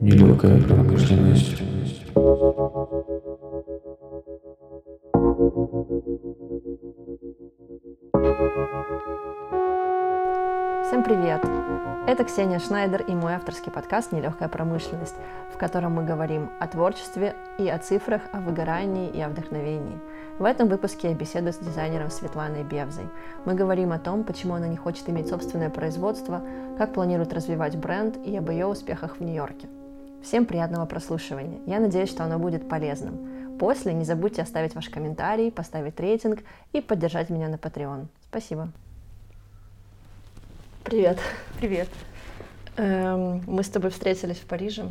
Нелегкая промышленность. Всем привет! Это Ксения Шнайдер и мой авторский подкаст «Нелегкая промышленность», в котором мы говорим о творчестве и о цифрах, о выгорании и о вдохновении. В этом выпуске я беседую с дизайнером Светланой Бевзой. Мы говорим о том, почему она не хочет иметь собственное производство, как планирует развивать бренд и об ее успехах в Нью-Йорке. Всем приятного прослушивания. Я надеюсь, что оно будет полезным. После не забудьте оставить ваш комментарий, поставить рейтинг и поддержать меня на Patreon. Спасибо. Привет. Привет. Эм, мы с тобой встретились в Париже.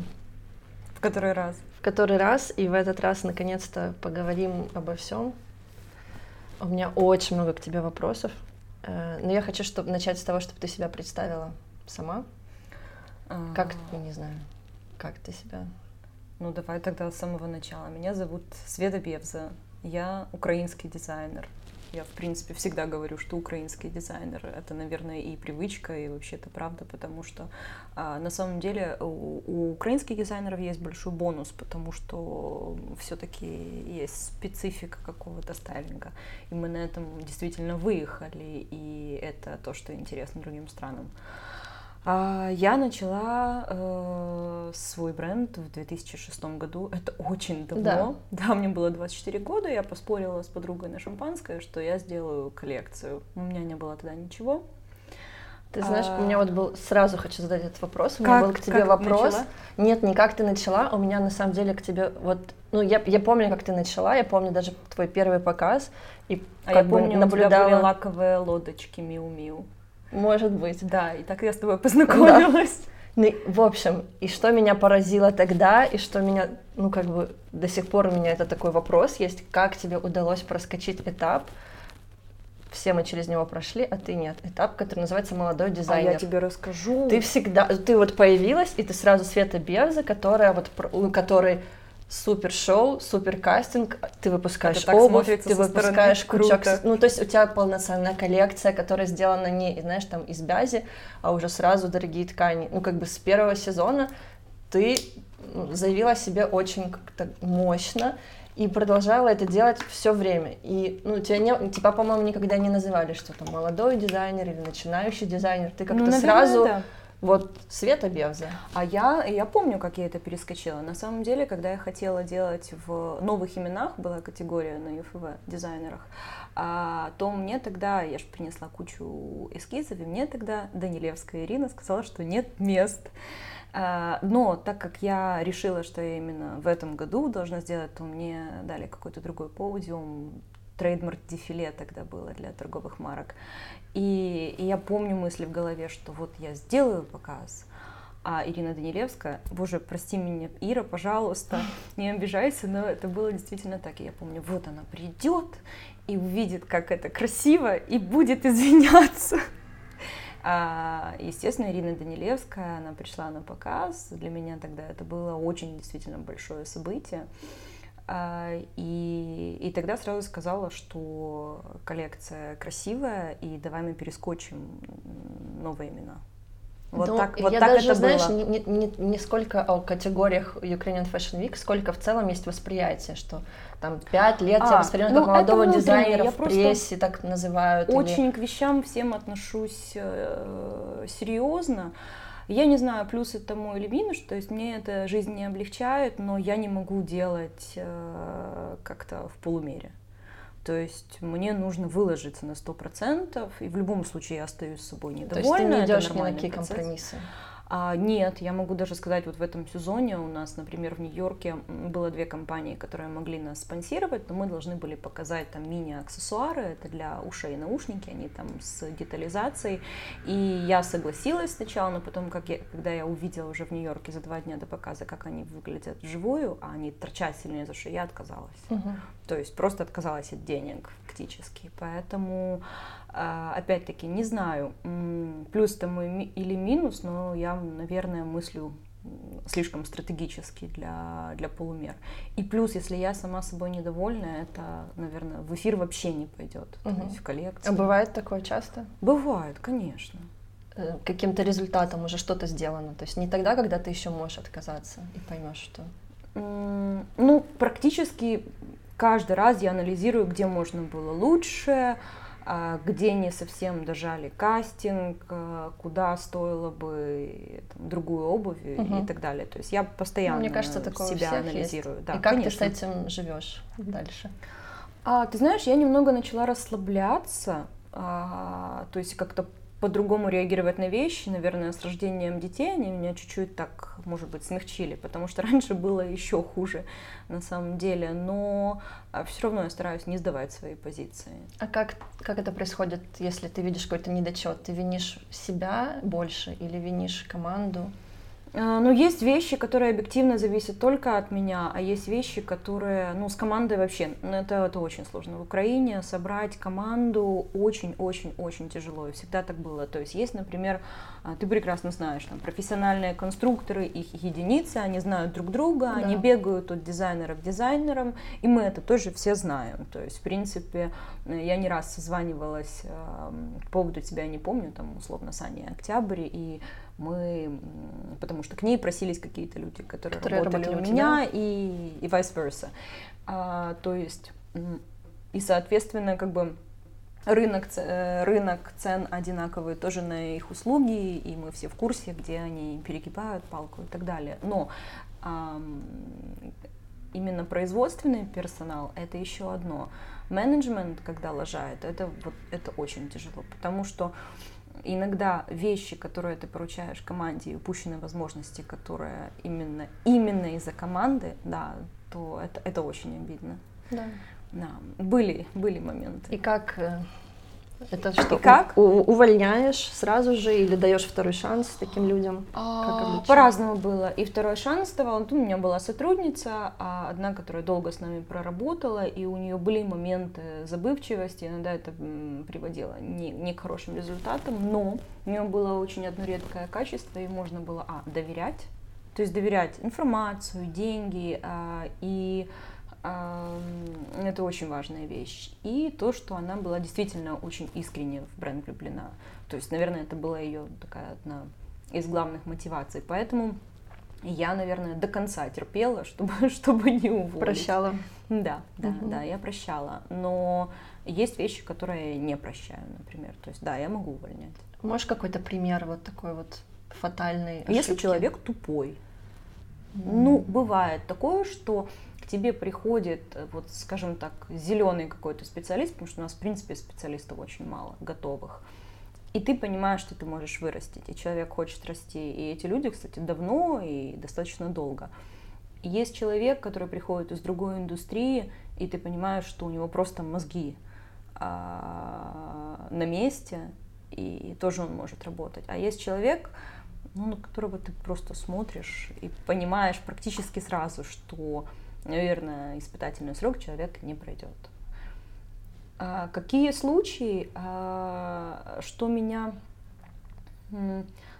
В который раз? В который раз, и в этот раз наконец-то поговорим обо всем. У меня очень много к тебе вопросов, э, но я хочу чтобы, начать с того, чтобы ты себя представила сама. А, Как, не знаю, как ты себя... Ну, давай тогда с самого начала. Меня зовут Света Бевза. Я украинский дизайнер. Я, в принципе, всегда говорю, что украинский дизайнер — это, наверное, и привычка, и вообще это правда, потому что а, на самом деле у, украинских дизайнеров есть большой бонус, потому что все-таки есть специфика какого-то стайлинга, и мы на этом действительно выехали, и это то, что интересно другим странам. А, Я начала э, свой бренд в 2006 году. Это очень давно. Да. мне было 24 года. Я поспорила с подругой на шампанское, что я сделаю коллекцию. У меня не было тогда ничего. Ты знаешь, А. у меня вот был, сразу хочу задать этот вопрос, у меня Как- был к тебе как вопрос. начала? Нет, не как ты начала, у меня на самом деле к тебе, вот, ну, я, я помню, как ты начала, я помню даже твой первый показ, и А как я бы помню, у тебя наблюдала, были лаковые лодочки Миу-Миу. Может быть. Да, и так я с тобой познакомилась. Ну, и, в общем, и что меня поразило тогда, и что меня, ну, как бы, до сих пор у меня это такой вопрос есть, как тебе удалось проскочить этап, все мы через него прошли, а ты нет. Этап, который называется «Молодой А дизайнер». я тебе расскажу. Ты всегда, ты вот появилась, и ты сразу Света Бевза, которая вот, которой супер шоу, супер кастинг, ты выпускаешь обувь, ты со стороны, выпускаешь кучу, круто. ну то есть у тебя полноценная коллекция, которая сделана не, знаешь, там из бязи, а уже сразу дорогие ткани. Ну как бы с первого сезона ты заявила о себе очень как-то мощно и продолжала это делать все время. И ну тебя не, тебя, по-моему, никогда не называли, что там молодой дизайнер или начинающий дизайнер. Ты как-то Ну, наверное, сразу да. Вот Света Бевза. А я, я помню, как я это перескочила. На самом деле, когда я хотела делать в новых именах, была категория на ЮФВ дизайнерах, а, то мне тогда, я же принесла кучу эскизов, и мне тогда Данилевская Ирина сказала, что нет мест. А, Но так как я решила, что я именно в этом году должна сделать, то мне дали какой-то другой подиум, трейдмарк дефиле тогда было для торговых марок. И, и я помню мысли в голове, что вот я сделаю показ, а Ирина Данилевская, боже, прости меня, Ира, пожалуйста, не обижайся, но это было действительно так. И я помню, вот она придет и увидит, как это красиво, и будет извиняться. А, естественно, Ирина Данилевская, она пришла на показ. Для меня тогда это было очень действительно большое событие. А, И, и тогда сразу сказала, что коллекция красивая, и давай мы перескочим новые имена. Вот Ну, так, вот я так даже, это знаешь, было. Не, не, не- сколько о категориях Ukrainian Fashion Week, сколько в целом есть восприятие, что там пять лет А, тебя воспринимают ну, как молодого дизайнера в прессе, так называют. или- Очень к вещам всем отношусь э, серьезно. Я не знаю, плюс это мой или минус, то есть мне это жизнь не облегчает, но я не могу делать э, как-то в полумере. То есть мне нужно выложиться на сто процентов, и в любом случае я остаюсь с собой То недовольна. есть ты не идешь ни на какие процесс. компромиссы. А, нет, я могу даже сказать, вот в этом сезоне у нас, например, в Нью-Йорке было две компании, которые могли нас спонсировать, но мы должны были показать там мини-аксессуары, это для ушей наушники, они там с детализацией, и я согласилась сначала, но потом, как я, когда я увидела уже в Нью-Йорке за два дня до показа, как они выглядят вживую, а они торчат сильнее за шею, я отказалась. То есть просто отказалась от денег фактически. Поэтому, опять-таки, не знаю, плюс ми- или минус, но я, наверное, мыслю слишком стратегический для, для полумер. И плюс, если я сама собой недовольна, это, наверное, в эфир вообще не пойдет, Мгм. то есть в коллекции. А бывает такое часто? Бывает, конечно. Э, Каким-то результатом уже что-то сделано. То есть не тогда, когда ты еще можешь отказаться и поймешь, что. Ну, практически каждый раз я анализирую, где можно было лучше, а, где не совсем дожали кастинг, а, куда стоило бы там, другую обувь и- Мгм. и так далее. То есть я постоянно Мне кажется, такое себя анализирую. есть. Да, и как конечно. ты с этим живешь дальше? А, ты знаешь, я немного начала расслабляться, а, то есть как-то по-другому реагировать на вещи. Наверное, с рождением детей они меня чуть-чуть так, может быть, смягчили, потому что раньше было еще хуже на самом деле. Но все равно я стараюсь не сдавать свои позиции. А как, как это происходит, если ты видишь какой-то недочет? Ты винишь себя больше или винишь команду? Ну, есть вещи, которые объективно зависят только от меня, а есть вещи, которые, ну, с командой вообще, это, это очень сложно. В Украине собрать команду очень-очень-очень тяжело, и всегда так было. То есть есть, например, ты прекрасно знаешь, там, профессиональные конструкторы, их единицы, они знают друг друга, Да. они бегают от дизайнера к дизайнерам, и мы это тоже все знаем. То есть, в принципе, э, я не раз созванивалась по поводу тебя, не помню, там, условно, с Аней Октябрь, и мы, потому что к ней просились какие-то люди, которые, Которые работали, работали у меня, и, и vice versa. А, то есть, и, соответственно, как бы рынок, э, рынок цен одинаковый тоже на их услуги, и мы все в курсе, где они перегибают палку и так далее. Но именно производственный персонал это еще одно. Менеджмент, когда лажает, это, вот, это очень тяжело, потому что иногда вещи, которые ты поручаешь команде, и упущенные возможности, которые именно, именно из-за команды, да, то это, это очень обидно. Да. Да, были, были моменты. И как э, это что? И как? у- увольняешь сразу же или даешь второй шанс таким людям? А? По-разному было. И второй шанс давал. Ну, у меня была сотрудница, а одна, которая долго с нами проработала, и у нее были моменты забывчивости, иногда это приводило не, не к хорошим результатам, но у нее было очень одно редкое качество, и можно было, а, доверять, то есть доверять информацию, деньги, а, и это очень важная вещь. И то, что она была действительно очень искренне в бренд влюблена. То есть, наверное, это была ее такая одна из главных мотиваций. Поэтому я, наверное, до конца терпела, чтобы, чтобы не уволить. Прощала. Да, да, Мгм. да, я прощала. Но есть вещи, которые я не прощаю, например. То есть, да, я могу увольнять. Можешь какой-то пример вот такой вот фатальный? Если ошибки? человек тупой, М. Ну, бывает такое, что к тебе приходит, э, вот, скажем так, зеленый какой-то специалист, потому что у нас, в принципе, специалистов очень мало, готовых. И ты понимаешь, что ты можешь вырастить, и человек хочет расти. И эти люди, кстати, давно и достаточно долго. Есть человек, который приходит из другой индустрии, и ты понимаешь, что у него просто мозги а, на месте, и тоже он может работать. А есть человек, ну, на которого ты просто смотришь и понимаешь практически сразу, что, наверное, испытательный срок человек не пройдет. А какие случаи, а, что меня,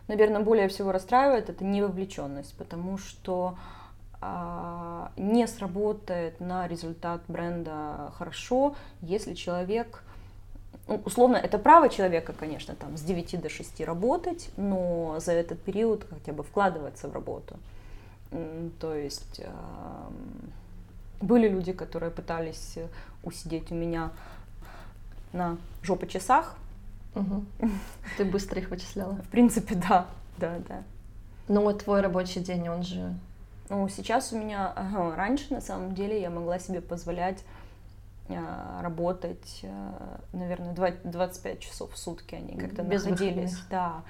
наверное, более всего расстраивает, это невовлеченность, потому что а, не сработает на результат бренда хорошо, если человек ну, условно, это право человека, конечно, там с 9 до 6 работать, но за этот период хотя бы вкладываться в работу. То есть были люди, которые пытались э, усидеть у меня на жопочасах. Мгм. Ты быстро их вычисляла. В принципе, да, да, да. Но вот твой рабочий день, он же... Ну, сейчас у меня, ага, раньше на самом деле я могла себе позволять э, работать, э, наверное, два- 25 часов в сутки они как-то Без находились. выходных. Да.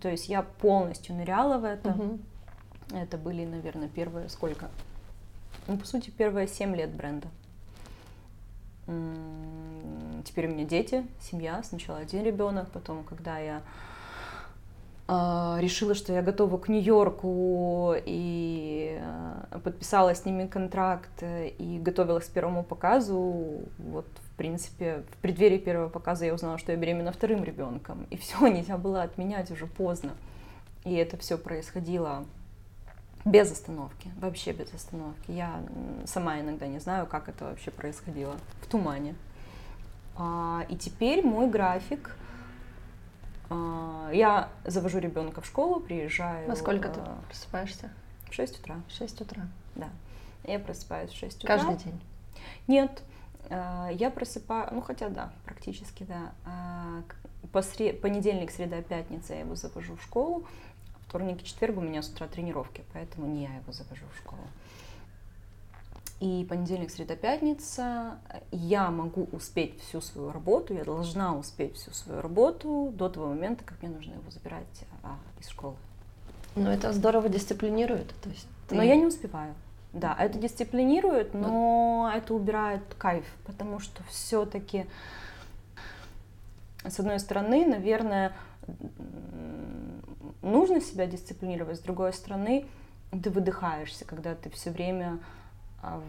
То есть я полностью ныряла в это. Мгм. Это были, наверное, первые сколько? Ну, по сути, первые 7 лет бренда. Теперь у меня дети, семья. Сначала один ребенок, потом, когда я а, решила, что я готова к Нью-Йорку и а, подписала с ними контракт э, и готовилась к первому показу. Вот, в принципе, в преддверии первого показа я узнала, что я беременна вторым ребенком. И все, нельзя было отменять уже поздно. И это все происходило Без остановки, вообще без остановки. Я сама иногда не знаю, как это вообще происходило. В тумане. А, и теперь мой график. А, я завожу ребенка в школу, приезжаю. Во сколько ты просыпаешься? В 6 утра. В 6 утра. Да. Я просыпаюсь в 6 утра. Каждый день? Нет. Я просыпаю, ну хотя да, практически да. По сре... Понедельник, среда, пятница я его завожу в школу. Вторник и четверг у меня с утра тренировки, поэтому не я его завожу в школу. И понедельник, среда, пятница я могу успеть всю свою работу, я должна успеть всю свою работу до того момента, как мне нужно его забирать а, из школы. Ну, это здорово дисциплинирует. То есть ты... Но я не успеваю. Да, это дисциплинирует, но, но... это убирает кайф, потому что все-таки, с одной стороны, наверное, нужно себя дисциплинировать, с другой стороны, ты выдыхаешься, когда ты все время а,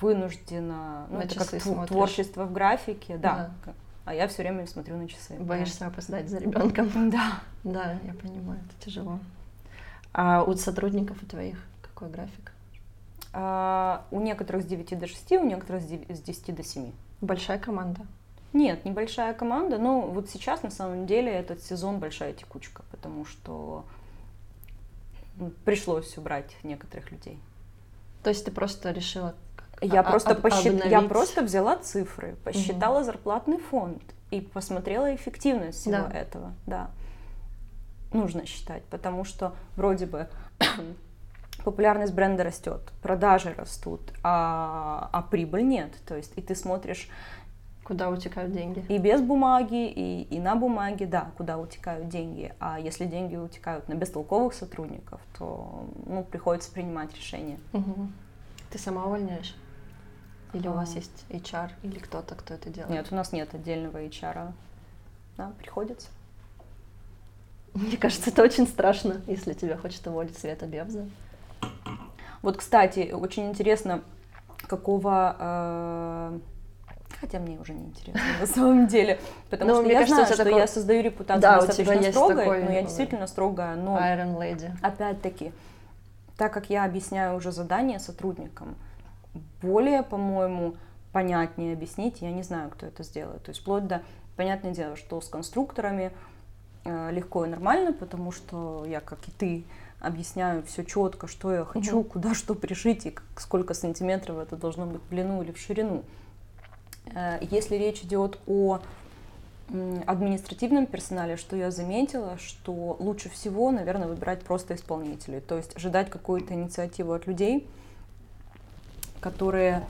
вынуждена, ну, на это как смотришь. творчество в графике, да. да. А я все время смотрю на часы. Боишься да. опоздать за ребенком. Да. Да, я понимаю, это тяжело. А у сотрудников у твоих какой график? А, у некоторых с 9 до 6, у некоторых с 10 до 7. Большая команда? Нет, небольшая команда, но вот сейчас на самом деле этот сезон большая текучка, потому что пришлось убрать некоторых людей. То есть ты просто решила я просто посчит... я просто взяла цифры, посчитала угу. зарплатный фонд и посмотрела эффективность всего да. этого. Да, нужно считать, потому что вроде бы популярность бренда растет, продажи растут, а, а прибыль нет. То есть и ты смотришь Куда утекают деньги? И без бумаги, и, и на бумаге, да, куда утекают деньги. А если деньги утекают на бестолковых сотрудников, то ну, приходится принимать решения. Угу. Ты сама увольняешь? Или а... у вас а. есть HR или кто-то, кто это делает? Нет, у нас нет отдельного HR. Да, приходится. Мне кажется, это очень страшно, если тебя хочет уволить Света Бевза. Вот, кстати, очень интересно, какого э, Хотя мне уже не интересно на самом деле, потому но ну, что я знаю, что такой... я создаю репутацию да, достаточно строгой, такой... но я действительно строгая, но Iron Lady. опять-таки, так как я объясняю уже задание сотрудникам, более, по-моему, понятнее объяснить, я не знаю, кто это сделает. То есть вплоть до, понятное дело, что с конструкторами э, легко и нормально, потому что я, как и ты, объясняю все четко, что я хочу, угу. куда что пришить и сколько сантиметров это должно быть в длину или в ширину. Э, если речь идет о административном персонале, что я заметила, что лучше всего, наверное, выбирать просто исполнителей, то есть ожидать какую-то инициативу от людей, которые,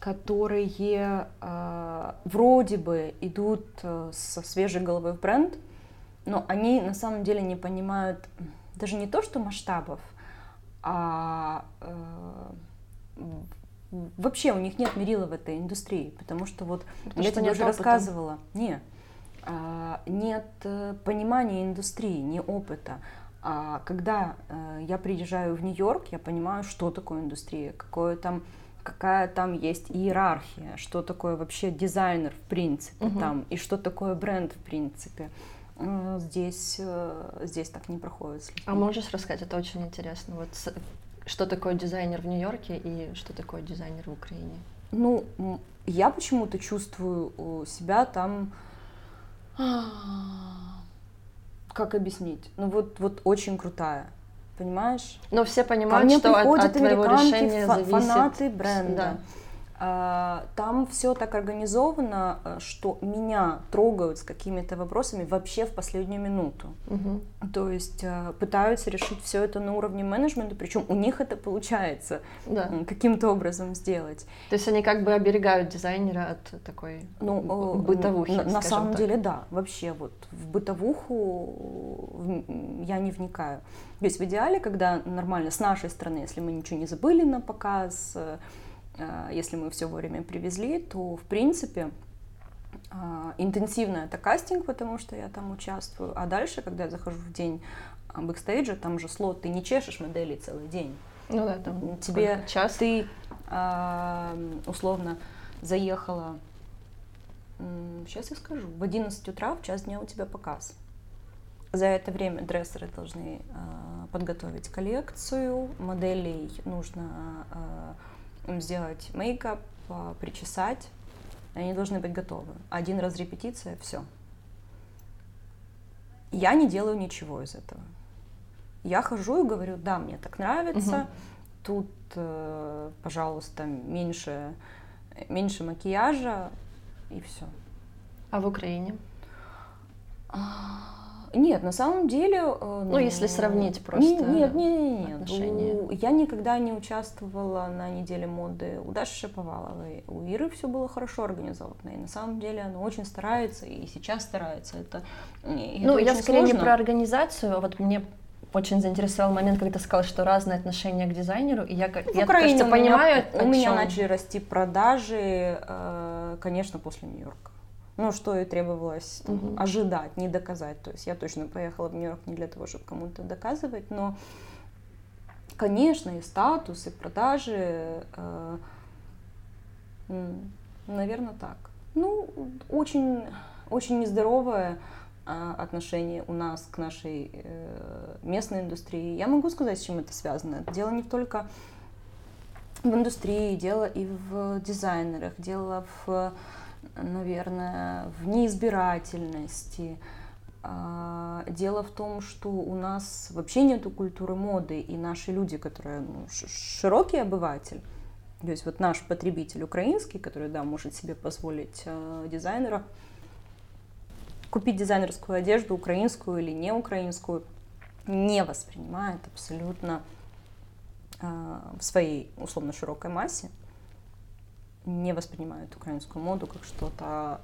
которые э, вроде бы идут э, со свежей головой в бренд, но они на самом деле не понимают даже не то, что масштабов, а э, вообще у них нет мерила в этой индустрии, потому что вот потому я что тебе уже опыта. рассказывала, не, а, нет э, понимания индустрии, не опыта. А когда э, я приезжаю в Нью-Йорк, я понимаю, что такое индустрия, какое там какая там есть иерархия, что такое вообще дизайнер в принципе угу. там, и что такое бренд в принципе. Э, здесь, здесь так не проходит. А можешь рассказать, это очень интересно. Вот что такое дизайнер в Нью-Йорке и что такое дизайнер в Украине? Ну, я почему-то чувствую себя там... Как объяснить? Ну вот, вот очень крутая, понимаешь? Но все понимают, что от, от твоего решения зависит... фанаты бренда. Да а, там все так организовано, э, что меня трогают с какими-то вопросами вообще в последнюю минуту. Угу. То есть э, пытаются решить все это на уровне менеджмента, причем у них это получается да. каким-то образом сделать. То есть они как бы оберегают дизайнера от такой ну, бытовухи. На, на самом так. деле, да, вообще вот в бытовуху я не вникаю. То есть в идеале, когда нормально с нашей стороны, если мы ничего не забыли на показ, э, Э, если мы все вовремя привезли, то в принципе э, интенсивно это кастинг, потому что я там участвую, а дальше, когда я захожу в день э, бэкстейджа, там же слот, ты не чешешь модели целый день. Ну да, там тебе час. Ты условно заехала, сейчас я скажу, в 11 утра в час дня у тебя показ. За это время дрессеры должны э, подготовить коллекцию, моделей нужно э, им сделать мейкап, э, причесать, они должны быть готовы. Один раз репетиция, все. Я не делаю ничего из этого. Я хожу и говорю, да, мне так нравится, угу. тут, э, пожалуйста, меньше, меньше макияжа и все. А в Украине? Нет, на самом деле... Э, ну, если сравнить просто Нет, нет, нет, нет. Отношения. Я никогда не участвовала на неделе моды у Даши Шаповаловой. У Иры все было хорошо организовано. И на самом деле она очень старается, и сейчас старается. Это, ну, я скорее сложно. не про организацию, а вот мне очень заинтересовал момент, когда ты сказал, что разные отношения к дизайнеру, и я, в я Украине кажется, понимаю, у меня, у меня начали расти продажи, э, конечно, после Нью-Йорка ну, что и требовалось там, угу. ожидать, не доказать. То есть я точно поехала в Нью-Йорк не для того, чтобы кому-то доказывать, но, конечно, и статус, и продажи, э, наверное, так. Ну, очень, очень нездоровое э, отношение у нас к нашей э, местной индустрии. Я могу сказать, с чем это связано. Дело не только в индустрии, дело и в дизайнерах, дело в наверное, в неизбирательности. А, дело в том, что у нас вообще нету культуры моды, и наши люди, которые ну, широкий обыватель, то есть вот наш потребитель украинский, который, да, может себе позволить э, дизайнера, купить дизайнерскую одежду, украинскую или не украинскую, не воспринимает абсолютно э, в своей условно широкой массе не воспринимают украинскую моду как что-то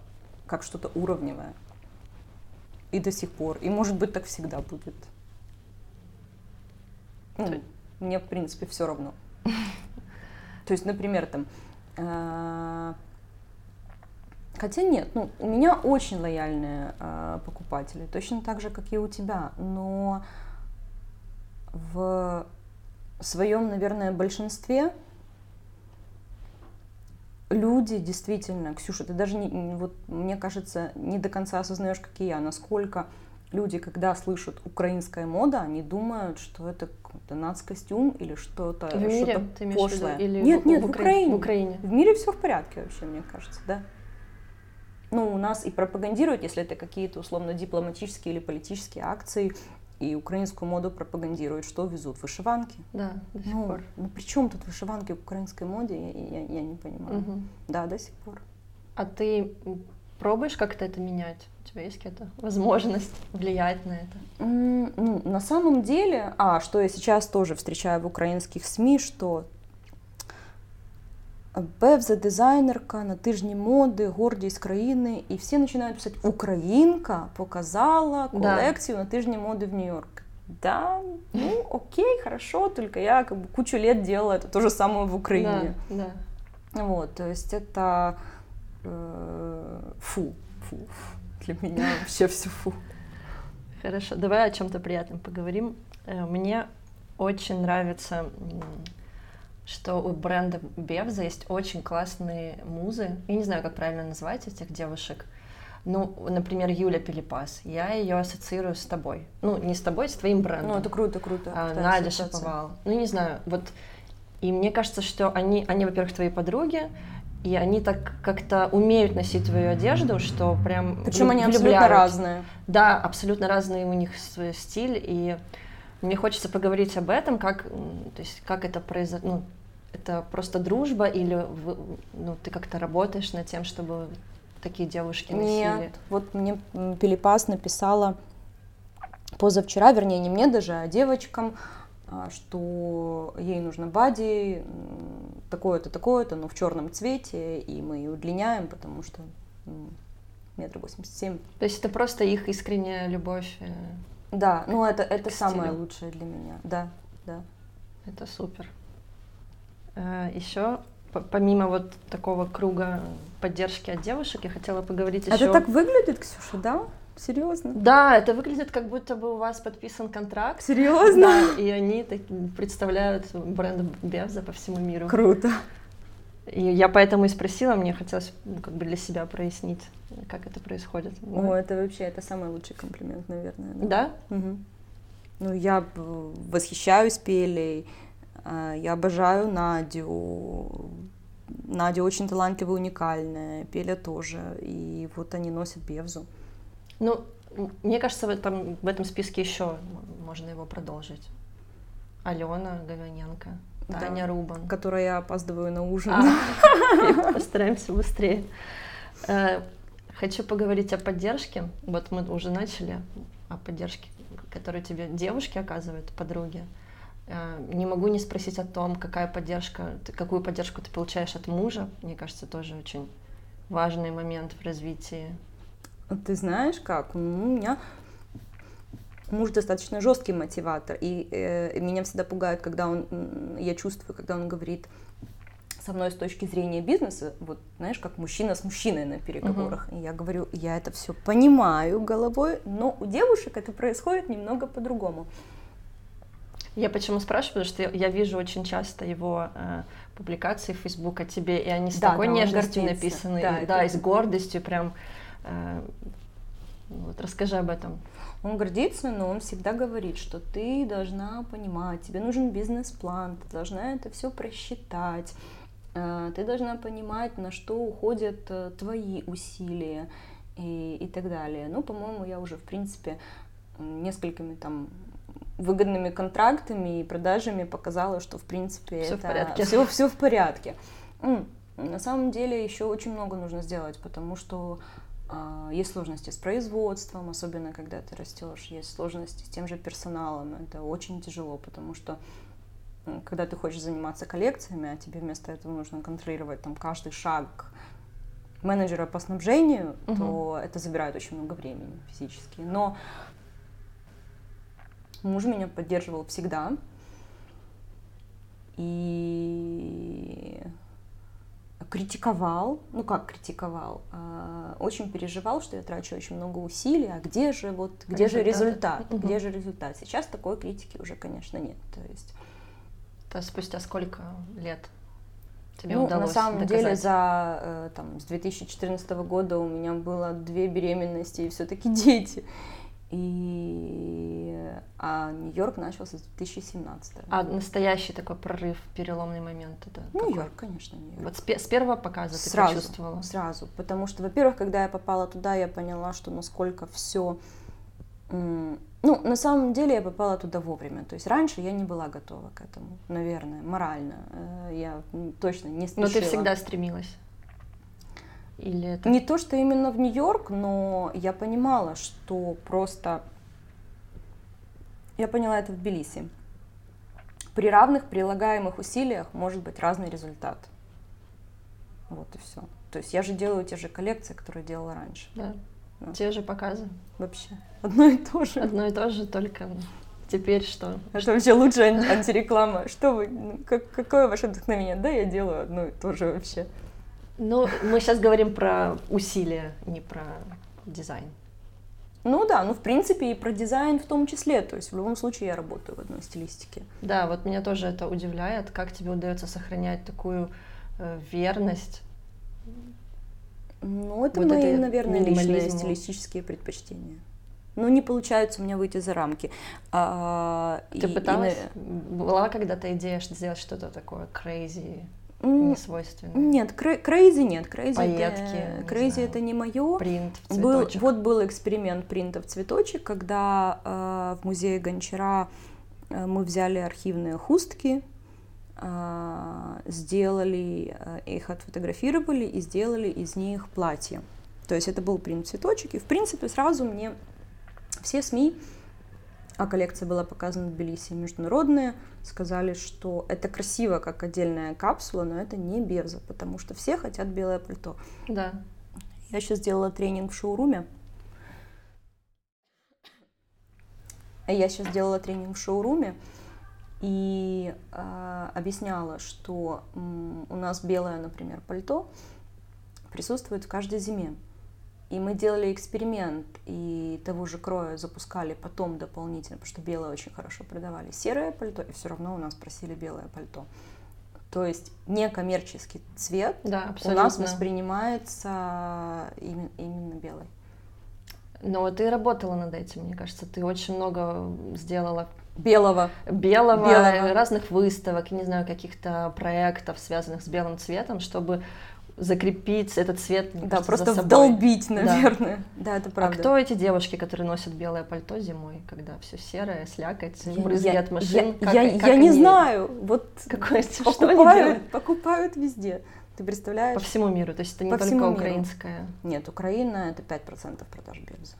как что-то уровневое. И до сих пор. И может быть так всегда будет. Ну, мне, в принципе, все равно. То есть, например, там... Э, хотя нет, ну, у меня очень лояльные э, покупатели, точно так же, как и у тебя. Но в своем, наверное, большинстве люди действительно, Ксюша, ты даже не, вот мне кажется, не до конца осознаешь, как и я, насколько люди, когда слышат украинская мода, они думают, что это какой-то нацкостюм или что-то в мире, что ты пошлое. Или нет, в, нет, в, в, Украине. в Украине. В мире все в порядке вообще, мне кажется, да. Ну, у нас и пропагандируют, если это какие-то условно дипломатические или политические акции, и украинскую моду пропагандируют, что везут вышиванки. Да, до сих ну, пор. Ну при чем тут вышиванки в украинской моде, я, я, я не понимаю. Угу. Да, до сих пор. А ты пробуешь как-то это менять? У тебя есть какая-то возможность влиять на это? Mm, ну, на самом деле, а, что я сейчас тоже встречаю в украинских СМИ, что Бевза дизайнерка на тижні моди, гордість країни, і всі починають писати Українка показала колекцію да. на тижні моды в Нью-Йорк. Да, ну окей, хорошо, только я как бы кучу лет делала это то же самое в Украине. Да, да. Вот, то есть это э, фу, фу, для меня вообще все фу. Хорошо, давай о чем-то приятном поговорим. Э, мне очень нравится что у бренда Бевза есть очень классные музы. Я не знаю, как правильно назвать этих девушек. Ну, например, Юля Пелепас. Я ее ассоциирую с тобой. Ну, не с тобой, с твоим брендом. Ну, это круто, круто. А, Надя Шаповал. Ну, не знаю, вот... И мне кажется, что они, они во-первых, твои подруги, и они так как-то умеют носить твою одежду, что прям Причем они абсолютно разные. Да, абсолютно разные у них свой стиль, и мне хочется поговорить об этом, как, то есть, как это произошло, ну, это просто дружба или ну, ты как-то работаешь над тем, чтобы такие девушки носили? Нет, вот мне Пелепас написала позавчера, вернее, не мне даже, а девочкам, а, что ей нужно бади, такое-то, такое-то, но в черном цвете, и мы ее удлиняем, потому что метр восемьдесят семь. То есть это просто их искренняя любовь? Да, ну это, это самое лучшее для меня, да, да. Это супер. Э, Еще помимо вот такого круга поддержки от девушек, я хотела поговорить еще... Это так выглядит, Ксюша, да? Серьезно? Да, это выглядит как будто бы у вас подписан контракт. Серьезно? Да, и они так, представляют бренд Бевза по всему миру. Круто. И я поэтому и спросила, мне хотелось ну, как бы для себя прояснить, как это происходит. О, это вообще, это самый лучший комплимент, наверное. Да? Угу. Ну, я б- восхищаюсь Пелей, а, я обожаю Надю. Надя очень талантливая, уникальная, Пеля тоже. И вот они носят Бевзу. Ну, мне кажется, в этом, в этом списке еще можно его продолжить. Алена Говяненко, Да. Таня Рубан. Которой я опаздываю на ужин. А, Постараемся быстрее. Э, Хочу поговорить о поддержке. Вот мы уже начали о поддержке, которую тебе девушки оказывают, подруги. Э, Не могу не спросить о том, какая поддержка, какую поддержку ты получаешь от мужа. Мне кажется, тоже очень важный момент в развитии. Ты знаешь как? Ну, у меня муж достаточно жесткий мотиватор, и э, меня всегда пугает, когда он, я чувствую, когда он говорит со мной с точки зрения бизнеса, вот знаешь, как мужчина с мужчиной на переговорах. И я говорю, я это все понимаю головой, но у девушек это происходит немного по-другому. Я почему спрашиваю, потому что я, я вижу очень часто его э, публикации в Facebook о тебе, и они с Да, такой да, нежностью написаны, Да, и, да, и это- с гордостью прям. Вот расскажи об этом. Он гордится, но он всегда говорит, что ты должна понимать, тебе нужен бизнес-план, ты должна это все просчитать, э, ты должна понимать, на что уходят э, твои усилия и, и так далее. Ну, по-моему, я уже, в принципе, несколькими там выгодными контрактами и продажами показала, что, в принципе, Всё в это порядке. Все, все в порядке. На самом деле еще очень много нужно сделать, потому что есть сложности с производством, особенно когда ты растешь, есть сложности с тем же персоналом. Это очень тяжело, потому что когда ты хочешь заниматься коллекциями, а тебе вместо этого нужно контролировать там каждый шаг менеджера по снабжению, Мгм. то это забирает очень много времени физически. Но муж меня поддерживал всегда. И критиковал, ну как критиковал, а, очень переживал, что я трачу очень много усилий, а где же вот, где же Результаты. результат, Мгм. где же результат? Сейчас такой критики уже, конечно, нет. То есть, Это спустя сколько лет тебе ну, удалось на самом доказать? деле за э, там с 2014 года у меня было две беременности и все-таки дети. И а Нью-Йорк начался с 2017. А настоящий такой прорыв, переломный момент это? Нью-Йорк, конечно, Нью-Йорк. Вот с, с первого показа ты сразу, почувствовала? сразу, потому что, во-первых, когда я попала туда, я поняла, что насколько все, ну, на самом деле я попала туда вовремя, то есть раньше я не была готова к этому, наверное, морально, Э, я точно не спешила. Но ты всегда стремилась? Или это... Не то, что именно в Нью-Йорк, но я понимала, что просто... Я поняла это в Тбилиси. При равных прилагаемых усилиях может быть разный результат. Вот и все. То есть я же делаю те же коллекции, которые делала раньше. Да. Да. Те же показы. Вообще. Одно и то же. Одно и то же, только теперь что? Это вообще лучшая ан- антиреклама. Что вы, ну, как- какое ваше вдохновение? Да, я делаю одно и то же вообще. Ну, мы сейчас говорим про усилия, не про дизайн. Ну да, ну в принципе и про дизайн в том числе. То есть в любом случае я работаю в одной стилистике. Да, вот меня тоже это удивляет, как тебе удается сохранять такую э, верность. Ну, это Вот мои, это наверное, личные стилистические предпочтения. Ну, не получается у меня выйти за рамки. А, Ты и- и, пыталась? на- Была когда-то идея сделать что-то такое crazy, М, несвойственное? Нет, crazy нет. Crazy это, не знаю. это не мое. Принт в Был, вот был эксперимент принта в цветочек, когда э, в музее Гончара э, мы взяли архивные хустки, э, сделали, э, их отфотографировали и сделали из них платье. То есть это был принт в цветочек, и в принципе сразу мне все СМИ, а коллекция была показана в Тбилиси, международные, сказали, что это красиво как отдельная капсула, но это не Бевза, потому что все хотят белое пальто. Да. Я сейчас сделала тренинг в шоуруме. Я сейчас делала тренинг в шоуруме и э, объясняла, что м, у нас белое, например, пальто присутствует в каждой зиме. И мы делали эксперимент, и того же кроя запускали потом дополнительно, потому что белое очень хорошо продавали. Серое пальто, и все равно у нас просили белое пальто. То есть некоммерческий цвет Да, у абсолютно. нас воспринимается именно, именно белый. Но ты работала над этим, мне кажется, ты очень много сделала Белого. белого, Белого. разных выставок, не знаю, каких-то проектов, связанных с белым цветом, чтобы закрепить этот цвет, Да, кажется, просто вдолбить, Да. наверное. Да, это А правда. кто эти девушки, которые носят белое пальто зимой, когда все серое, слякоть, Я- брызги я- от машин? Я, Как- я- как я не знаю. Вот Какое, покупают, покупают везде. Ты По представляешь? всему миру, то есть это не По только всему миру. украинская. Нет, Украина это 5% продаж биржи.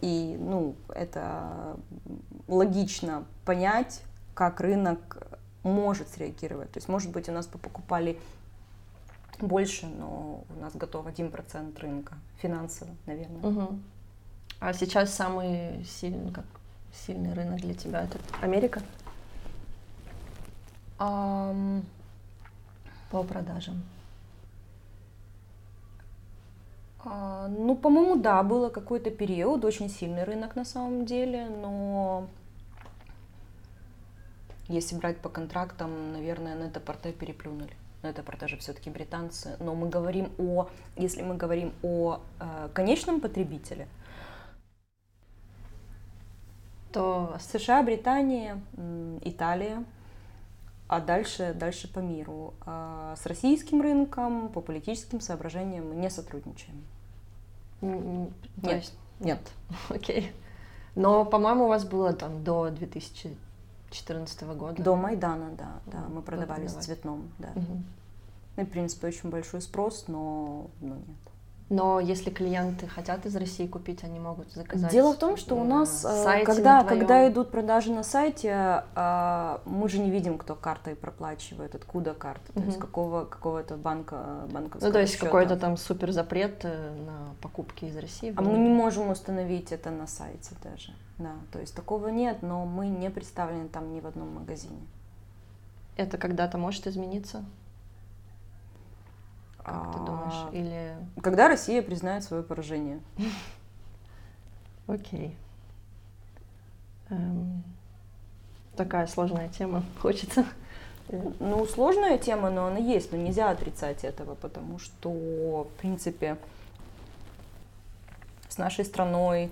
И, ну, это логично понять, как рынок может среагировать. То есть, может быть, у нас покупали больше, но у нас готов 1% рынка финансово, наверное. Мгм. А сейчас самый сильный, как сильный рынок для тебя это Америка Ам, по продажам. А, Ну, по-моему, да, было какой-то период, очень сильный рынок на самом деле, но если брать по контрактам, наверное, на это порте переплюнули. На это порте все-таки британцы. Но мы говорим о, если мы говорим о э, конечном потребителе, То США, Британия, Италия, а дальше, дальше по миру. А с российским рынком по политическим соображениям не сотрудничаем. Нет. есть- Нет. Окей. Но, по-моему, у вас было там до 2014 года. До Майдана, да, да, мы продавались продавали. в цветном, да. Мгм. Ну, в принципе, очень большой спрос, но, но нет. Но если клиенты хотят из России купить, они могут заказать. Дело в том, что у на нас, э, сайте когда, на твоем. когда идут продажи на сайте, а, мы же не видим, кто картой проплачивает, откуда карта, то есть какого, какого-то банка, банковского Ну, то есть счета. какой-то там супер запрет э, на покупки из России. А мы не можем установить это на сайте даже. Да, то есть такого нет, но мы не представлены там ни в одном магазине. Это когда-то может измениться? Как ты А, думаешь? Или... Когда Россия признает свое поражение? Окей. Эм, Такая сложная тема. Хочется. Ну, сложная тема, но она есть, но нельзя отрицать этого, потому что, в принципе, с нашей страной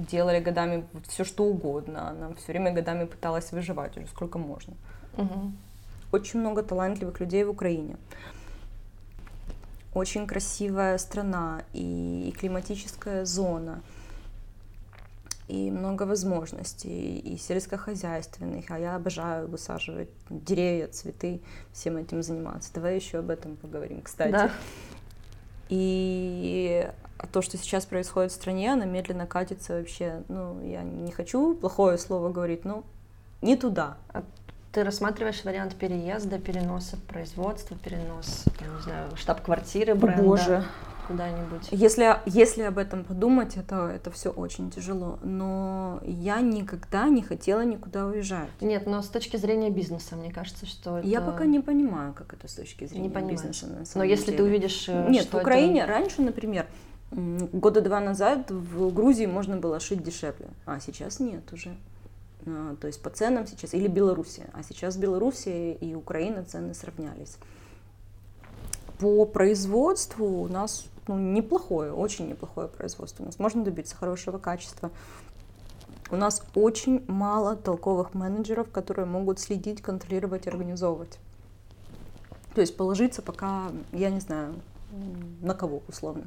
делали годами все что угодно. Она все время годами пыталась выживать уже сколько можно. мгм. Очень много талантливых людей в Украине. Очень красивая страна и, и климатическая зона. И много возможностей, и сельскохозяйственных. А я обожаю высаживать деревья, цветы, всем этим заниматься. Давай еще об этом поговорим, кстати. Да. И то, что сейчас происходит в стране, оно медленно катится вообще, ну, я не хочу плохое слово говорить, но не туда. Ты рассматриваешь вариант переезда, переноса производства, перенос, там, не знаю, штаб-квартиры бренда Боже. куда-нибудь? Если, если об этом подумать, это, это все очень тяжело. Но я никогда не хотела никуда уезжать. Нет, но с точки зрения бизнеса, мне кажется, что это... Я пока не понимаю, как это с точки зрения Не понимаешь. бизнеса. На Но самом если ты деле. увидишь, э, Нет, в это- Украине раньше, например, года два назад в Грузии можно было шить дешевле, а сейчас нет уже. А, То есть по ценам сейчас, или Белоруссия, а сейчас Белоруссия и Украина цены сравнялись. По производству у нас ну, неплохое, очень неплохое производство. У нас можно добиться хорошего качества. У нас очень мало толковых менеджеров, которые могут следить, контролировать, организовывать. То есть положиться пока, я не знаю, на кого условно.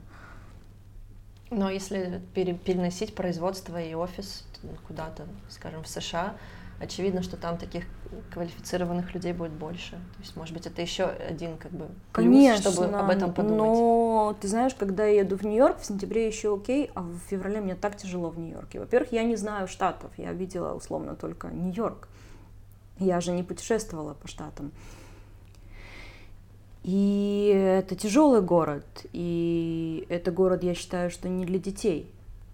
Но если пере- переносить производство и офис куда-то, скажем, в США, очевидно, что там таких квалифицированных людей будет больше. То есть, может быть, это еще один как бы плюс, Конечно, чтобы об этом подумать. но ты знаешь, когда я еду в Нью-Йорк, в сентябре еще окей, а в феврале мне так тяжело в Нью-Йорке. Во-первых, я не знаю штатов, я видела условно только Нью-Йорк. Я же не путешествовала по штатам. И это тяжелый город, и это город, я считаю, что не для детей.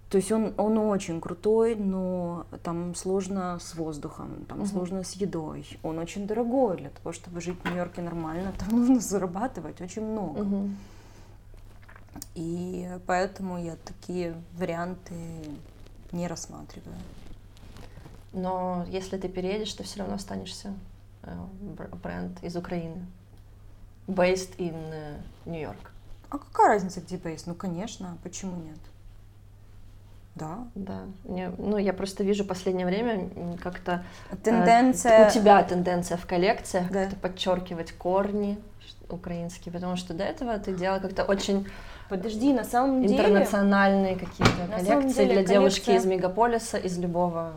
То есть он, он очень крутой, но там сложно с воздухом, там Мгм. сложно с едой. Он очень дорогой для того, чтобы жить в Нью-Йорке нормально, там нужно зарабатывать очень много. Мгм. И поэтому я такие варианты не рассматриваю. Но если ты переедешь, ты все равно останешься э, бр- бренд из Украины. Based in э, New York. А какая разница, где бейс? Ну, конечно, почему нет? Да. Да. Мне- ну, я просто вижу последнее время как-то э, Тенденция... у тебя тенденция в коллекциях Да. как-то подчеркивать корни украинские, потому что до этого ты делала как-то очень Подожди, на самом деле... интернациональные какие-то коллекции деле для девушки коллекция- из мегаполиса, из любого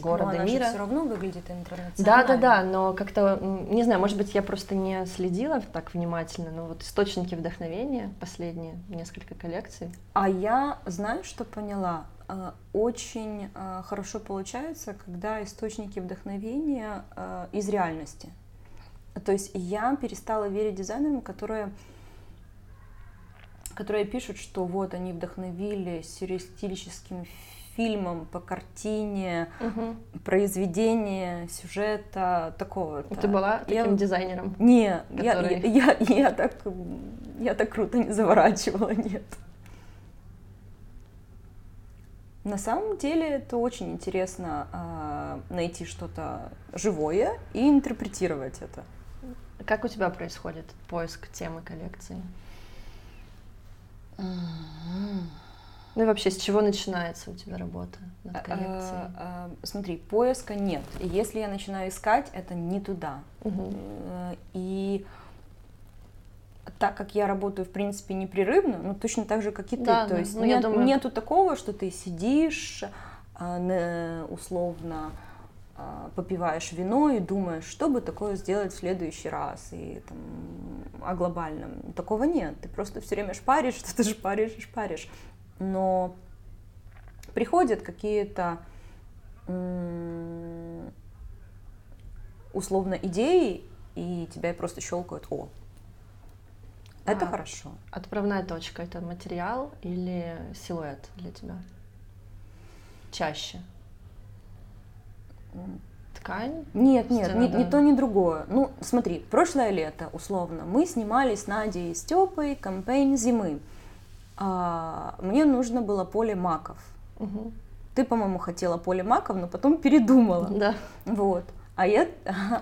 города мира. все равно выглядит Да, интернационально. да, да, но как-то, не знаю, может быть, я просто не следила так внимательно, но вот источники вдохновения, последние несколько коллекций. А я, знаю, что поняла? Э, Очень э, хорошо получается, когда источники вдохновения э, из реальности. То есть я перестала верить дизайнерам, которые которые пишут, что вот они вдохновились сюрреалистическим фильмом по картине, произведение сюжета такого. Ты была таким Я- дизайнером? Не, я, который- я, я, я так, я так круто не заворачивала, нет. На самом деле это очень интересно а, найти что-то живое и интерпретировать это. Как у тебя происходит поиск темы коллекции? Ну и вообще, с чего начинается у тебя работа над коллекцией? А, а, смотри, поиска нет. Если я начинаю искать, это не туда. Э, И так как я работаю, в принципе, непрерывно, ну, точно так же, как и ты. Да, То да. есть Ну, я нет- думаю- нету такого, что ты сидишь, а, условно а, попиваешь вино и думаешь, что бы такое сделать в следующий раз, и там, о глобальном. Такого нет. Ты просто все время шпаришь, что-то шпаришь и шпаришь. Но приходят какие-то условно идеи, и тебя просто щелкают, о, это А. хорошо. Отправная точка это материал или силуэт для тебя? Чаще. Ткань? Нет, нет, Сцена, ни, да. ни то, ни другое. Ну, смотри, прошлое лето, условно, мы снимали с Надей и Степой кампейн зимы. А, мне нужно было поле маков. Мгм. Ты, по-моему, хотела поле маков, но потом передумала. Да. Вот. А я,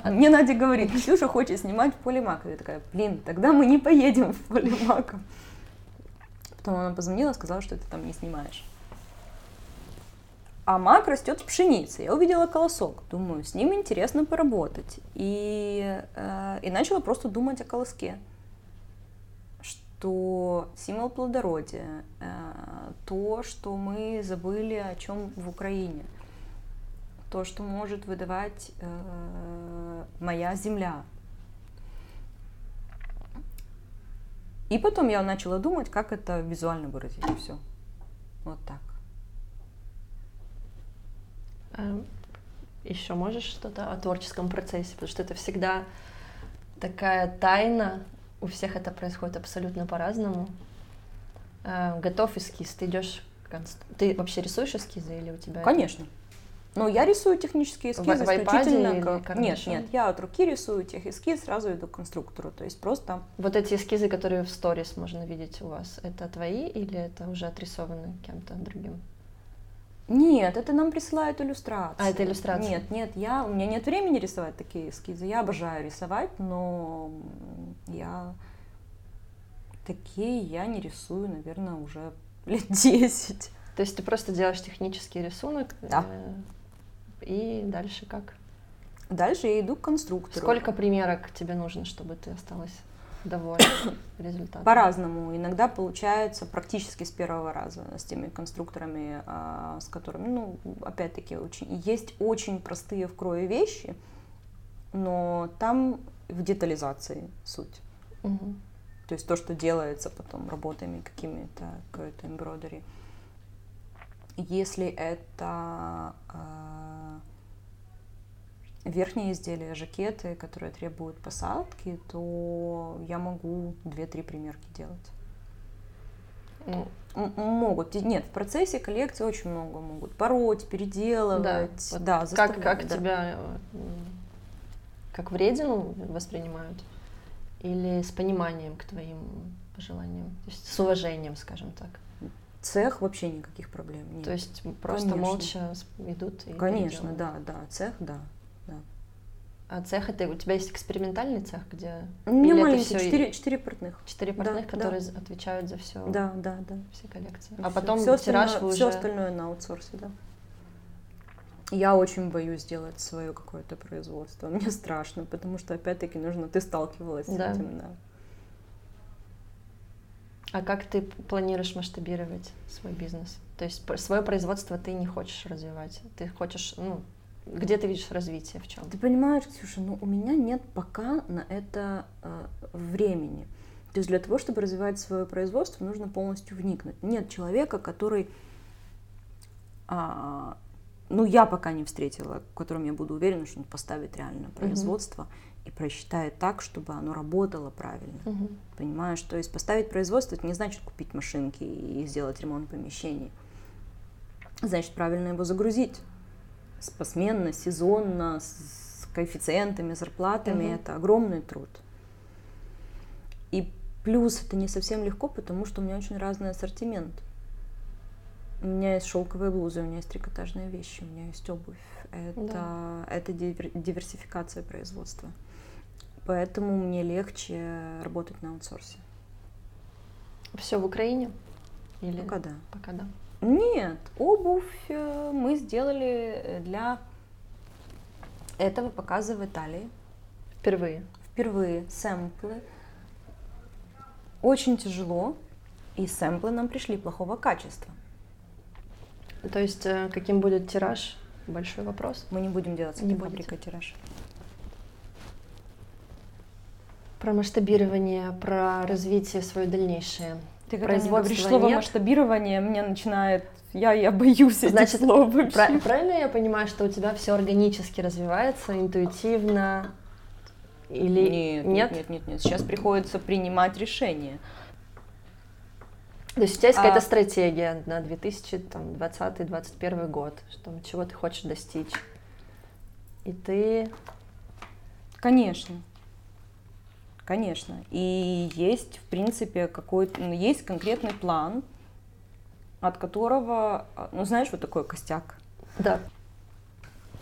а мне Надя говорит, Ксюша хочет снимать в поле маков. Я такая, блин, тогда мы не поедем в поле маков. Потом она позвонила, сказала, что ты там не снимаешь. А мак растет в пшенице. Я увидела колосок. Думаю, с ним интересно поработать. И, э, и начала просто думать о колоске. Что символ плодородия, э, то, что мы забыли о чем в Украине, то, что может выдавать э, моя земля. И потом я начала думать, как это визуально выразить. Все. Вот так. Еще Эм, можешь что-то о творческом процессе, потому что это всегда такая тайна, у всех это происходит абсолютно по-разному. Э, Готов эскиз, ты идешь, к конст- ты вообще рисуешь эскизы или у тебя? Конечно. Но я рисую технические эскизы В- в исключительно или как- Нет, карандашом? нет, я от руки рисую тех эскиз, сразу иду к конструктору. То есть просто Вот эти эскизы, которые в сторис можно видеть у вас, это твои или это уже отрисованы кем-то другим? Нет, это нам присылают иллюстрации. А, это иллюстрации. Нет, нет, я, у меня нет времени рисовать такие эскизы. Я обожаю рисовать, но я такие я не рисую, наверное, уже лет 10. То есть ты просто делаешь технический рисунок? Да. э, И дальше как? Дальше я иду к конструктору. Сколько примерок тебе нужно, чтобы ты осталась довольна результатом? По-разному. Иногда получается практически с первого раза с теми конструкторами, а, с которыми, ну, опять-таки, очень, есть очень простые в крое вещи, но там в детализации суть. Мгм. То есть то, что делается потом работами какими-то, какой-то эмбродери. Если это а, верхние изделия, жакеты, которые требуют посадки, то я могу 2-3 примерки делать. Ну, М- Могут. Нет, в процессе коллекции очень много могут. Пороть, переделывать. вот Да, как, как да. тебя э, как вредину воспринимают? Или с пониманием к твоим пожеланиям? То есть с уважением, скажем так. Цех вообще никаких проблем нет. То есть просто Конечно. молча идут и Конечно, да, да, цех, да. Да. А цех это у тебя есть экспериментальный цех, где это маленький, четыре, четыре портных. четыре Да, портных, да. которые за- отвечают за все, Да, да, да. все коллекции. А всё- потом всё тираж остальное, вы всё уже остальное на аутсорсе, да. Я очень боюсь делать свое какое-то производство. Мне страшно, потому что опять-таки нужно. Ты сталкивалась Да. с этим, да. А как ты планируешь масштабировать свой бизнес? То есть свое производство ты не хочешь развивать, ты хочешь, ну, где ты видишь развитие, в чем? Ты понимаешь, Ксюша, ну у меня нет пока на это э, времени. То есть для того, чтобы развивать свое производство, нужно полностью вникнуть. Нет человека, который, а, ну я пока не встретила, в котором я буду уверена, что он поставит реально производство и просчитает так, чтобы оно работало правильно. Мгм. Понимаешь, то есть поставить производство, это не значит купить машинки и сделать ремонт помещений. Значит, правильно его загрузить. Посменно, сезонно, с коэффициентами, зарплатами. Мгм. Это огромный труд. И плюс это не совсем легко, потому что у меня очень разный ассортимент. У меня есть шелковые блузы, у меня есть трикотажные вещи, у меня есть обувь. Это, это дивер- диверсификация производства. Поэтому мне легче работать на аутсорсе. Все в Украине? Или Пока да. Пока да. Нет, обувь э, мы сделали э, для этого показа в Италии. Впервые. Впервые сэмплы. Очень тяжело, и сэмплы нам пришли плохого качества. То есть э, каким будет тираж? Большой вопрос. Мы не будем делать с Не фабрикой тираж. Про масштабирование, про развитие свое дальнейшее. Ты когда мне Производства говоришь слово нет. масштабирование, мне начинает... Я, я боюсь этих Значит, слов вообще. Пра- правильно я понимаю, что у тебя все органически развивается, интуитивно? Или Нет, нет, нет, нет, нет. Сейчас приходится принимать решения. То есть у тебя есть какая-то А- стратегия на 2020-2021 год, что, чего ты хочешь достичь. И ты... Конечно. Конечно. И есть, в принципе, какой-то, ну, есть конкретный план, от которого, ну, знаешь, вот такой костяк, Да.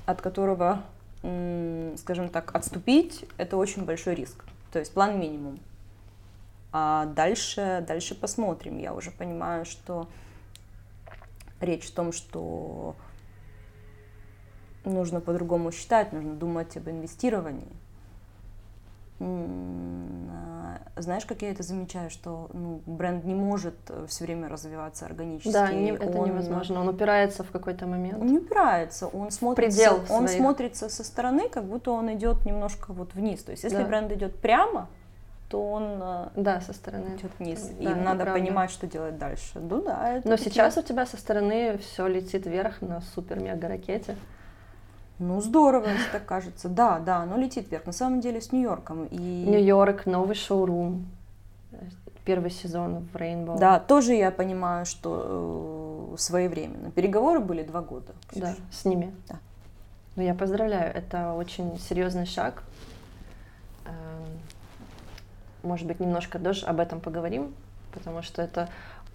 от которого, скажем так, отступить, это очень большой риск. То есть план минимум. А дальше, дальше посмотрим. Я уже понимаю, что речь в том, что нужно по-другому считать, нужно думать об инвестировании. А, Знаешь, как я это замечаю, что ну, бренд не может все время развиваться органически. Да, не- это Он, невозможно. Он упирается в какой-то момент. Он не упирается, он смотрится, Предел он своих. смотрится со стороны, как будто он идет немножко вот вниз. То есть, если Да. бренд идет прямо, то он э, Да, со стороны. идет вниз. и Да, это надо правда. понимать, что делать дальше. Ну да, Но такие- сейчас у тебя со стороны все летит вверх на супер-мега-ракете. Ну здорово, если так кажется. Да, да, оно летит вверх. На самом деле с Нью-Йорком. И... Нью-Йорк, новый шоурум. Первый сезон в Rainbow. Да, тоже я понимаю, что э, своевременно. Переговоры были два года. Да, Ксюша. с ними. Да. Ну, я поздравляю, это очень серьезный шаг. Эм, Может быть, немножко тоже об этом поговорим, потому что это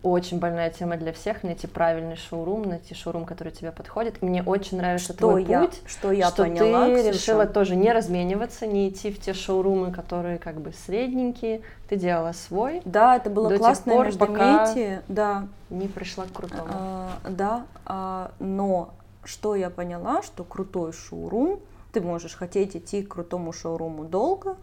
очень больная тема для всех, найти правильный шоурум, найти шоурум, который тебе подходит. Мне очень нравится Что твой я, путь, что я что поняла, ты Ксюша, решила тоже не размениваться, не идти в те шоурумы, которые как бы средненькие. Ты делала свой, Да, это было до тех классное пор, пока- междометие. Да, не пришла к крутому. А, да, а, но что я поняла, что крутой шоурум, ты можешь хотеть идти к крутому шоуруму долго,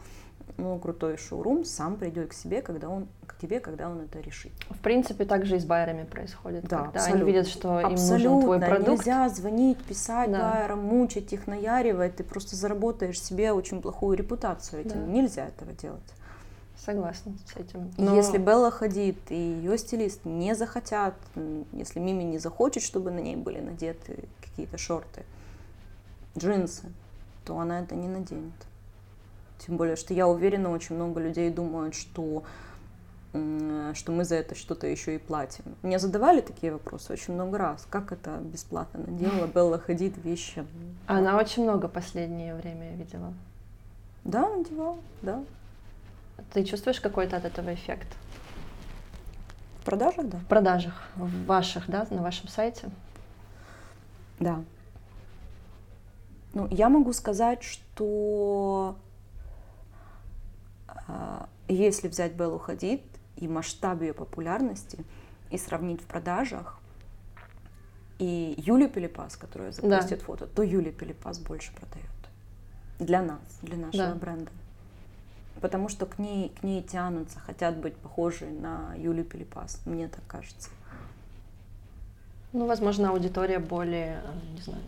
но крутой шоурум сам придет к себе, когда он к тебе, когда он это решит. В принципе, так же и с байерами происходит. Да, когда абсолютно. они видят, что им нужен Абсолютно, твой продукт. нельзя звонить, писать Да. байерам, мучить их, наяривать, ты просто заработаешь себе очень плохую репутацию этим. Да. Нельзя этого делать. Согласна с этим. Но Если Белла Хадид и ее стилист не захотят, если Мими не захочет, чтобы на ней были надеты какие-то шорты, джинсы, то она это не наденет. Тем более, что я уверена, очень много людей думают, что, что мы за это что-то еще и платим. Мне задавали такие вопросы очень много раз. Как это бесплатно надела Белла Хадид вещи? она очень много последнее время я видела. Да, надевала, да. Ты чувствуешь какой-то от этого эффект? В продажах, да. В продажах в ваших, да, на вашем сайте? Да. Ну, я могу сказать, что если взять Беллу Хадид и масштаб ее популярности и сравнить в продажах, и Юлию Пелепас, которая запустит да. фото, то Юлия Пелепас больше продает. Для нас, для нашего да. бренда. Потому что к ней, к ней тянутся, хотят быть похожи на Юлию Пелепас, мне так кажется. Ну, возможно, аудитория более, не знаю.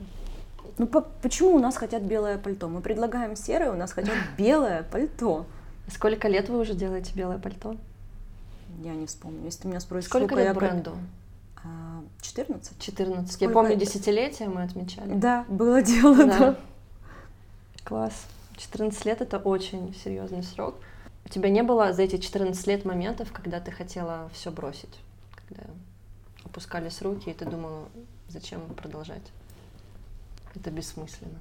Ну, по почему у нас хотят белое пальто? Мы предлагаем серое, у нас хотят белое пальто. Сколько лет вы уже делаете белое пальто? Я не вспомню. Если ты меня спросишь, сколько, сколько лет я бренду? 14. 14. Сколько я помню, это? десятилетие мы отмечали. Да, было дело, да. да. Класс. 14 лет это очень серьезный срок. У тебя не было за эти 14 лет моментов, когда ты хотела все бросить? Когда опускались руки, и ты думала, зачем продолжать? Это бессмысленно.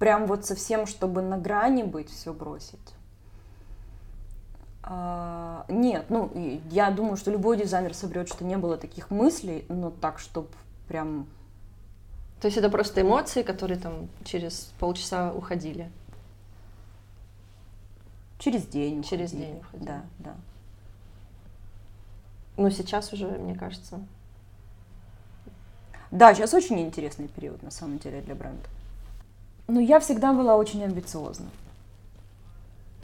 Прям вот совсем, чтобы на грани быть, все бросить. А, нет, ну, я думаю, что любой дизайнер соберет, что не было таких мыслей, но так, чтобы прям... То есть это просто эмоции, которые там через полчаса уходили? Через день. Через уходили. день уходили. Да, да. Но сейчас уже, мне кажется... Да, сейчас очень интересный период, на самом деле, для бренда. Но я всегда была очень амбициозна.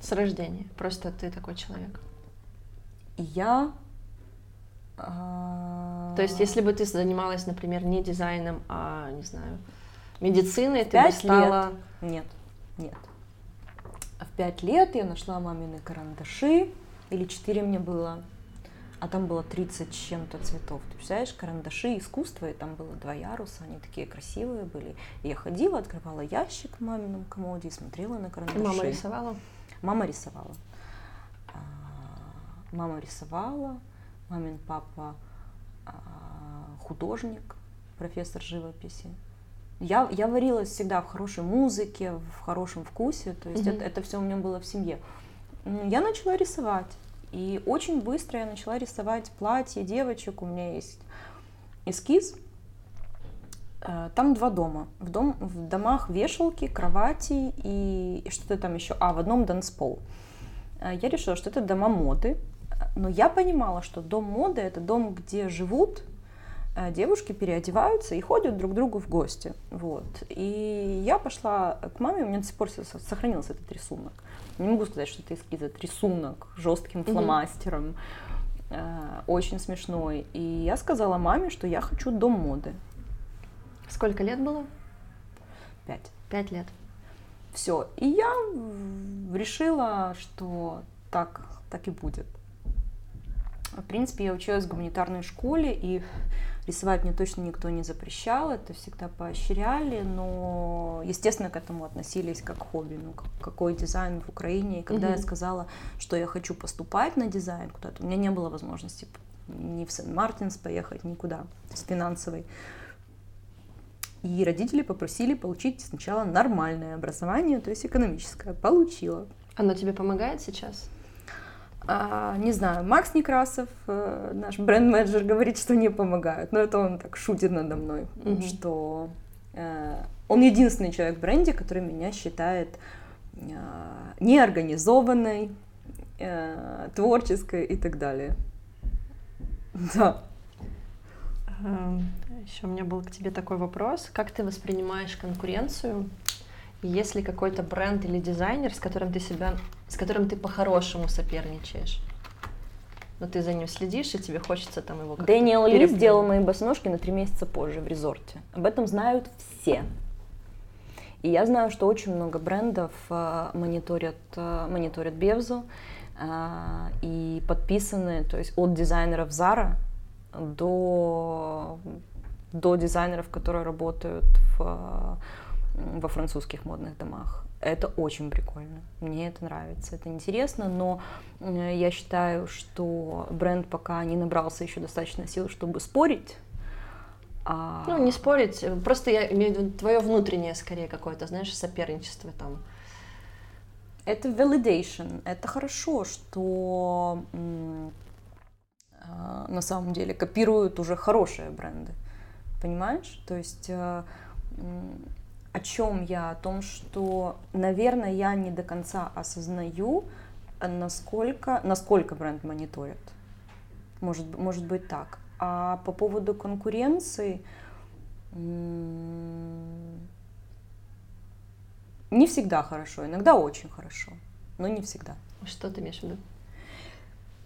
С рождения. Просто ты такой человек. Я... То есть, если бы ты занималась, например, не дизайном, а, не знаю, медициной, ты бы стала... Лет. Нет, нет. В пять лет я нашла мамины карандаши, или четыре мне было, а там было 30 с чем-то цветов. Ты представляешь, карандаши, искусство, и там было два яруса, они такие красивые были. И я ходила, открывала ящик в мамином комоде и смотрела на карандаши. Мама рисовала? Мама рисовала. А, мама рисовала, мамин папа а, художник, профессор живописи. Я, я варилась всегда в хорошей музыке, в хорошем вкусе, то есть mm-hmm. это, это все у меня было в семье. Я начала рисовать. И очень быстро я начала рисовать платья девочек. У меня есть эскиз. Э, там два дома. В, дом, в домах вешалки, кровати и, и что-то там еще. А, в одном данспол. Э, я решила, что это дома моды. Но я понимала, что дом моды это дом, где живут э, девушки, переодеваются и ходят друг к другу в гости. Вот. И я пошла к маме, у меня до сих пор сохранился этот рисунок. Не могу сказать, что это эскиз, это рисунок жестким фломастером. Mm-hmm. Очень смешной. И я сказала маме, что я хочу дом моды. Сколько лет было? Пять. Пять лет. Все. И я решила, что так, так и будет. В принципе, я училась в гуманитарной школе, и рисовать мне точно никто не запрещал, это всегда поощряли, но, естественно, к этому относились как хобби, ну, какой дизайн в Украине. И когда угу. я сказала, что я хочу поступать на дизайн куда-то, у меня не было возможности ни в Сент-Мартинс поехать, никуда с финансовой. И родители попросили получить сначала нормальное образование, то есть экономическое. Получила. Оно тебе помогает сейчас? А, не знаю, Макс Некрасов, э, наш бренд-менеджер, говорит, что не помогают. Но это он так шутит надо мной, угу. что э, он единственный человек в бренде, который меня считает э, неорганизованной, э, творческой и так далее. Да. Эм, Еще у меня был к тебе такой вопрос. Как ты воспринимаешь конкуренцию? Есть ли какой-то бренд или дизайнер, с которым ты себя, с которым ты по-хорошему соперничаешь? Но ты за ним следишь, и тебе хочется там его как-то Дэниел Ли сделал мои босоножки на три месяца позже в резорте. Об этом знают все. И я знаю, что очень много брендов э, мониторят, э, мониторят Бевзу э, и подписаны, то есть от дизайнеров Zara до, до дизайнеров, которые работают в, во французских модных домах. Это очень прикольно. Мне это нравится, это интересно, но я считаю, что бренд пока не набрался еще достаточно сил, чтобы спорить. А... Ну, не спорить, просто я имею в виду твое внутреннее, скорее, какое-то, знаешь, соперничество там. Это validation, это хорошо, что на самом деле копируют уже хорошие бренды. Понимаешь? То есть э, о чем я? О том, что, наверное, я не до конца осознаю, насколько, насколько бренд мониторит. Может, может быть так. А по поводу конкуренции, не всегда хорошо, иногда очень хорошо, но не всегда. Что ты имеешь в виду?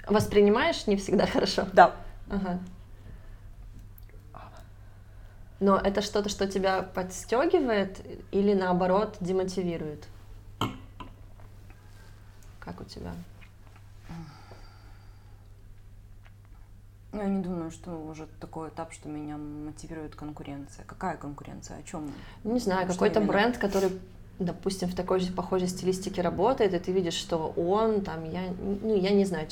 Воспринимаешь не всегда хорошо? Да. Ага. Но это что-то, что тебя подстегивает или наоборот демотивирует? Как у тебя? Ну, я не думаю, что уже такой этап, что меня мотивирует конкуренция. Какая конкуренция? О чем? Не знаю, какой-то бренд, который, допустим, в такой же похожей стилистике работает, и ты видишь, что он там, я, ну, я не знаю,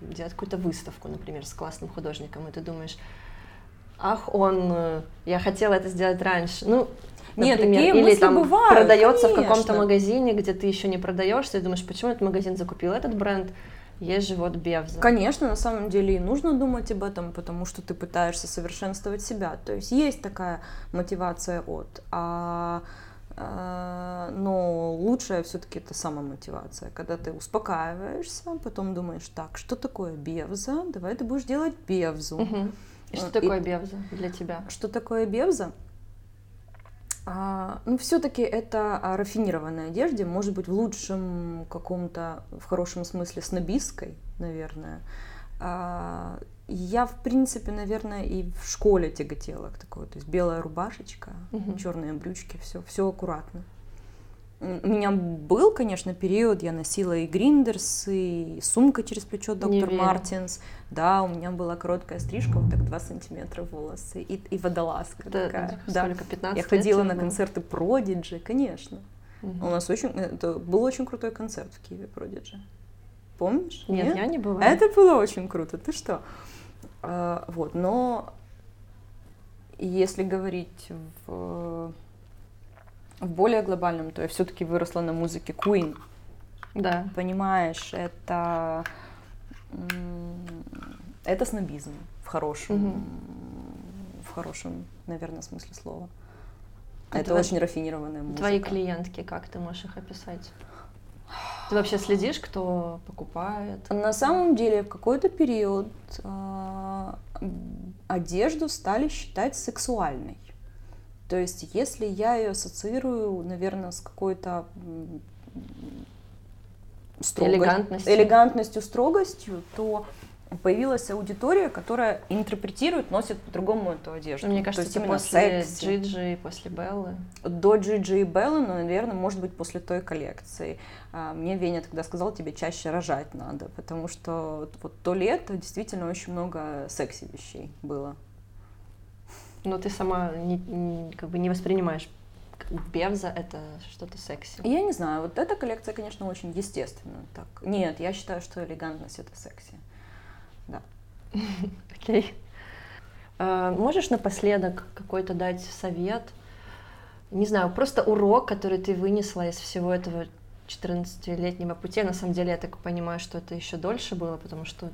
делает какую-то выставку, например, с классным художником, и ты думаешь, ах, он, э, я хотела это сделать раньше. Ну, Нет, например, такие или там бывают, продается конечно. в каком-то магазине, где ты еще не продаешься, и думаешь, почему этот магазин закупил этот бренд, есть же вот Бевза. Конечно, на самом деле и нужно думать об этом, потому что ты пытаешься совершенствовать себя. То есть есть такая мотивация от, а, а но лучшая все-таки это самомотивация, когда ты успокаиваешься, потом думаешь, так, что такое Бевза? Давай ты будешь делать Бевзу. Угу. И что такое и... Бевза для тебя? Что такое Бевза? А, ну, все-таки это рафинированная одежда, может быть, в лучшем каком-то, в хорошем смысле, снобистской, наверное. А, я, в принципе, наверное, и в школе тяготела к такой, то есть белая рубашечка, угу. черные брючки, все, все аккуратно. У меня был, конечно, период, я носила и гриндерс, и сумка через плечо доктор Мартинс. Да, у меня была короткая стрижка, вот так 2 сантиметра волосы, и, и водолазка да, такая. Да, сколько, 15 Я ходила на концерты Продиджи, конечно. Угу. У нас очень, это был очень крутой концерт в Киеве Продиджи. Помнишь? Нет, Нет, я не была. Это было очень круто, ты что? А, вот, но если говорить в в более глобальном, то я все-таки выросла на музыке Queen. Да. Понимаешь, это это снобизм в хорошем, угу. в хорошем, наверное, смысле слова. А это твои, очень рафинированная музыка. Твои клиентки, как ты можешь их описать? Ты вообще следишь, кто покупает? На самом деле, в какой-то период э, одежду стали считать сексуальной. То есть, если я ее ассоциирую, наверное, с какой-то строгостью, элегантностью. элегантностью, строгостью, то появилась аудитория, которая интерпретирует, носит по-другому эту одежду. Мне кажется, это после секси. Джиджи и после Беллы. До Джиджи и Беллы, но, наверное, может быть, после той коллекции. А, мне Веня тогда сказал, тебе чаще рожать надо, потому что вот то лето действительно очень много секси вещей было. Но ты сама не, не, как бы не воспринимаешь Бевза это что-то секси. Я не знаю, вот эта коллекция, конечно, очень естественно. Так. Нет, я считаю, что элегантность это секси. Да. Окей. А, можешь напоследок какой-то дать совет? Не знаю, просто урок, который ты вынесла из всего этого 14-летнего пути. На самом деле, я так понимаю, что это еще дольше было, потому что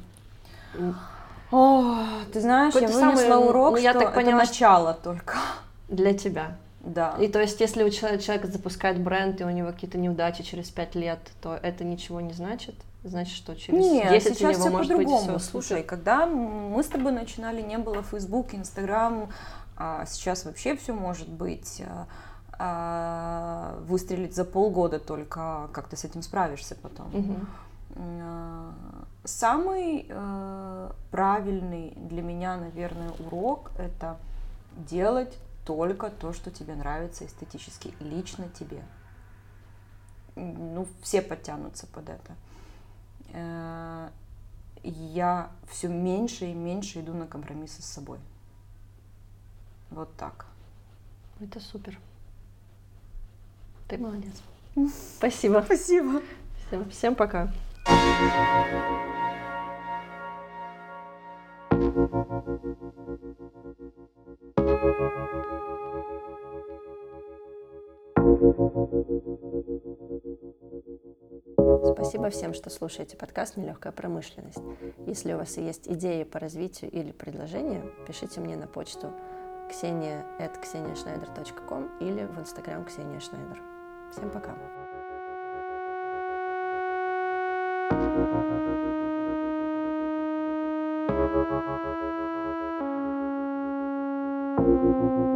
о, ты знаешь, я вынесла самый, урок, ну, я что так поняла, это начало только. Для тебя. Да. И то есть, если у человека, человек запускает бренд, и у него какие-то неудачи через пять лет, то это ничего не значит? Значит, что через Нет, 10 сейчас у него все может быть все Слушай, когда мы с тобой начинали, не было Facebook, Instagram, а сейчас вообще все может быть. А, а, выстрелить за полгода только, как ты с этим справишься потом. Угу. Самый э, правильный для меня, наверное, урок это делать только то, что тебе нравится эстетически, лично тебе. Ну, все подтянутся под это. Э, я все меньше и меньше иду на компромиссы с собой. Вот так. Это супер. Ты молодец. Спасибо. Спасибо. Всем, всем пока. Спасибо всем, что слушаете подкаст «Нелегкая промышленность». Если у вас есть идеи по развитию или предложения, пишите мне на почту ксения at kseniaschneider.com или в инстаграм Ксения Шнайдер. Всем пока! Thank you.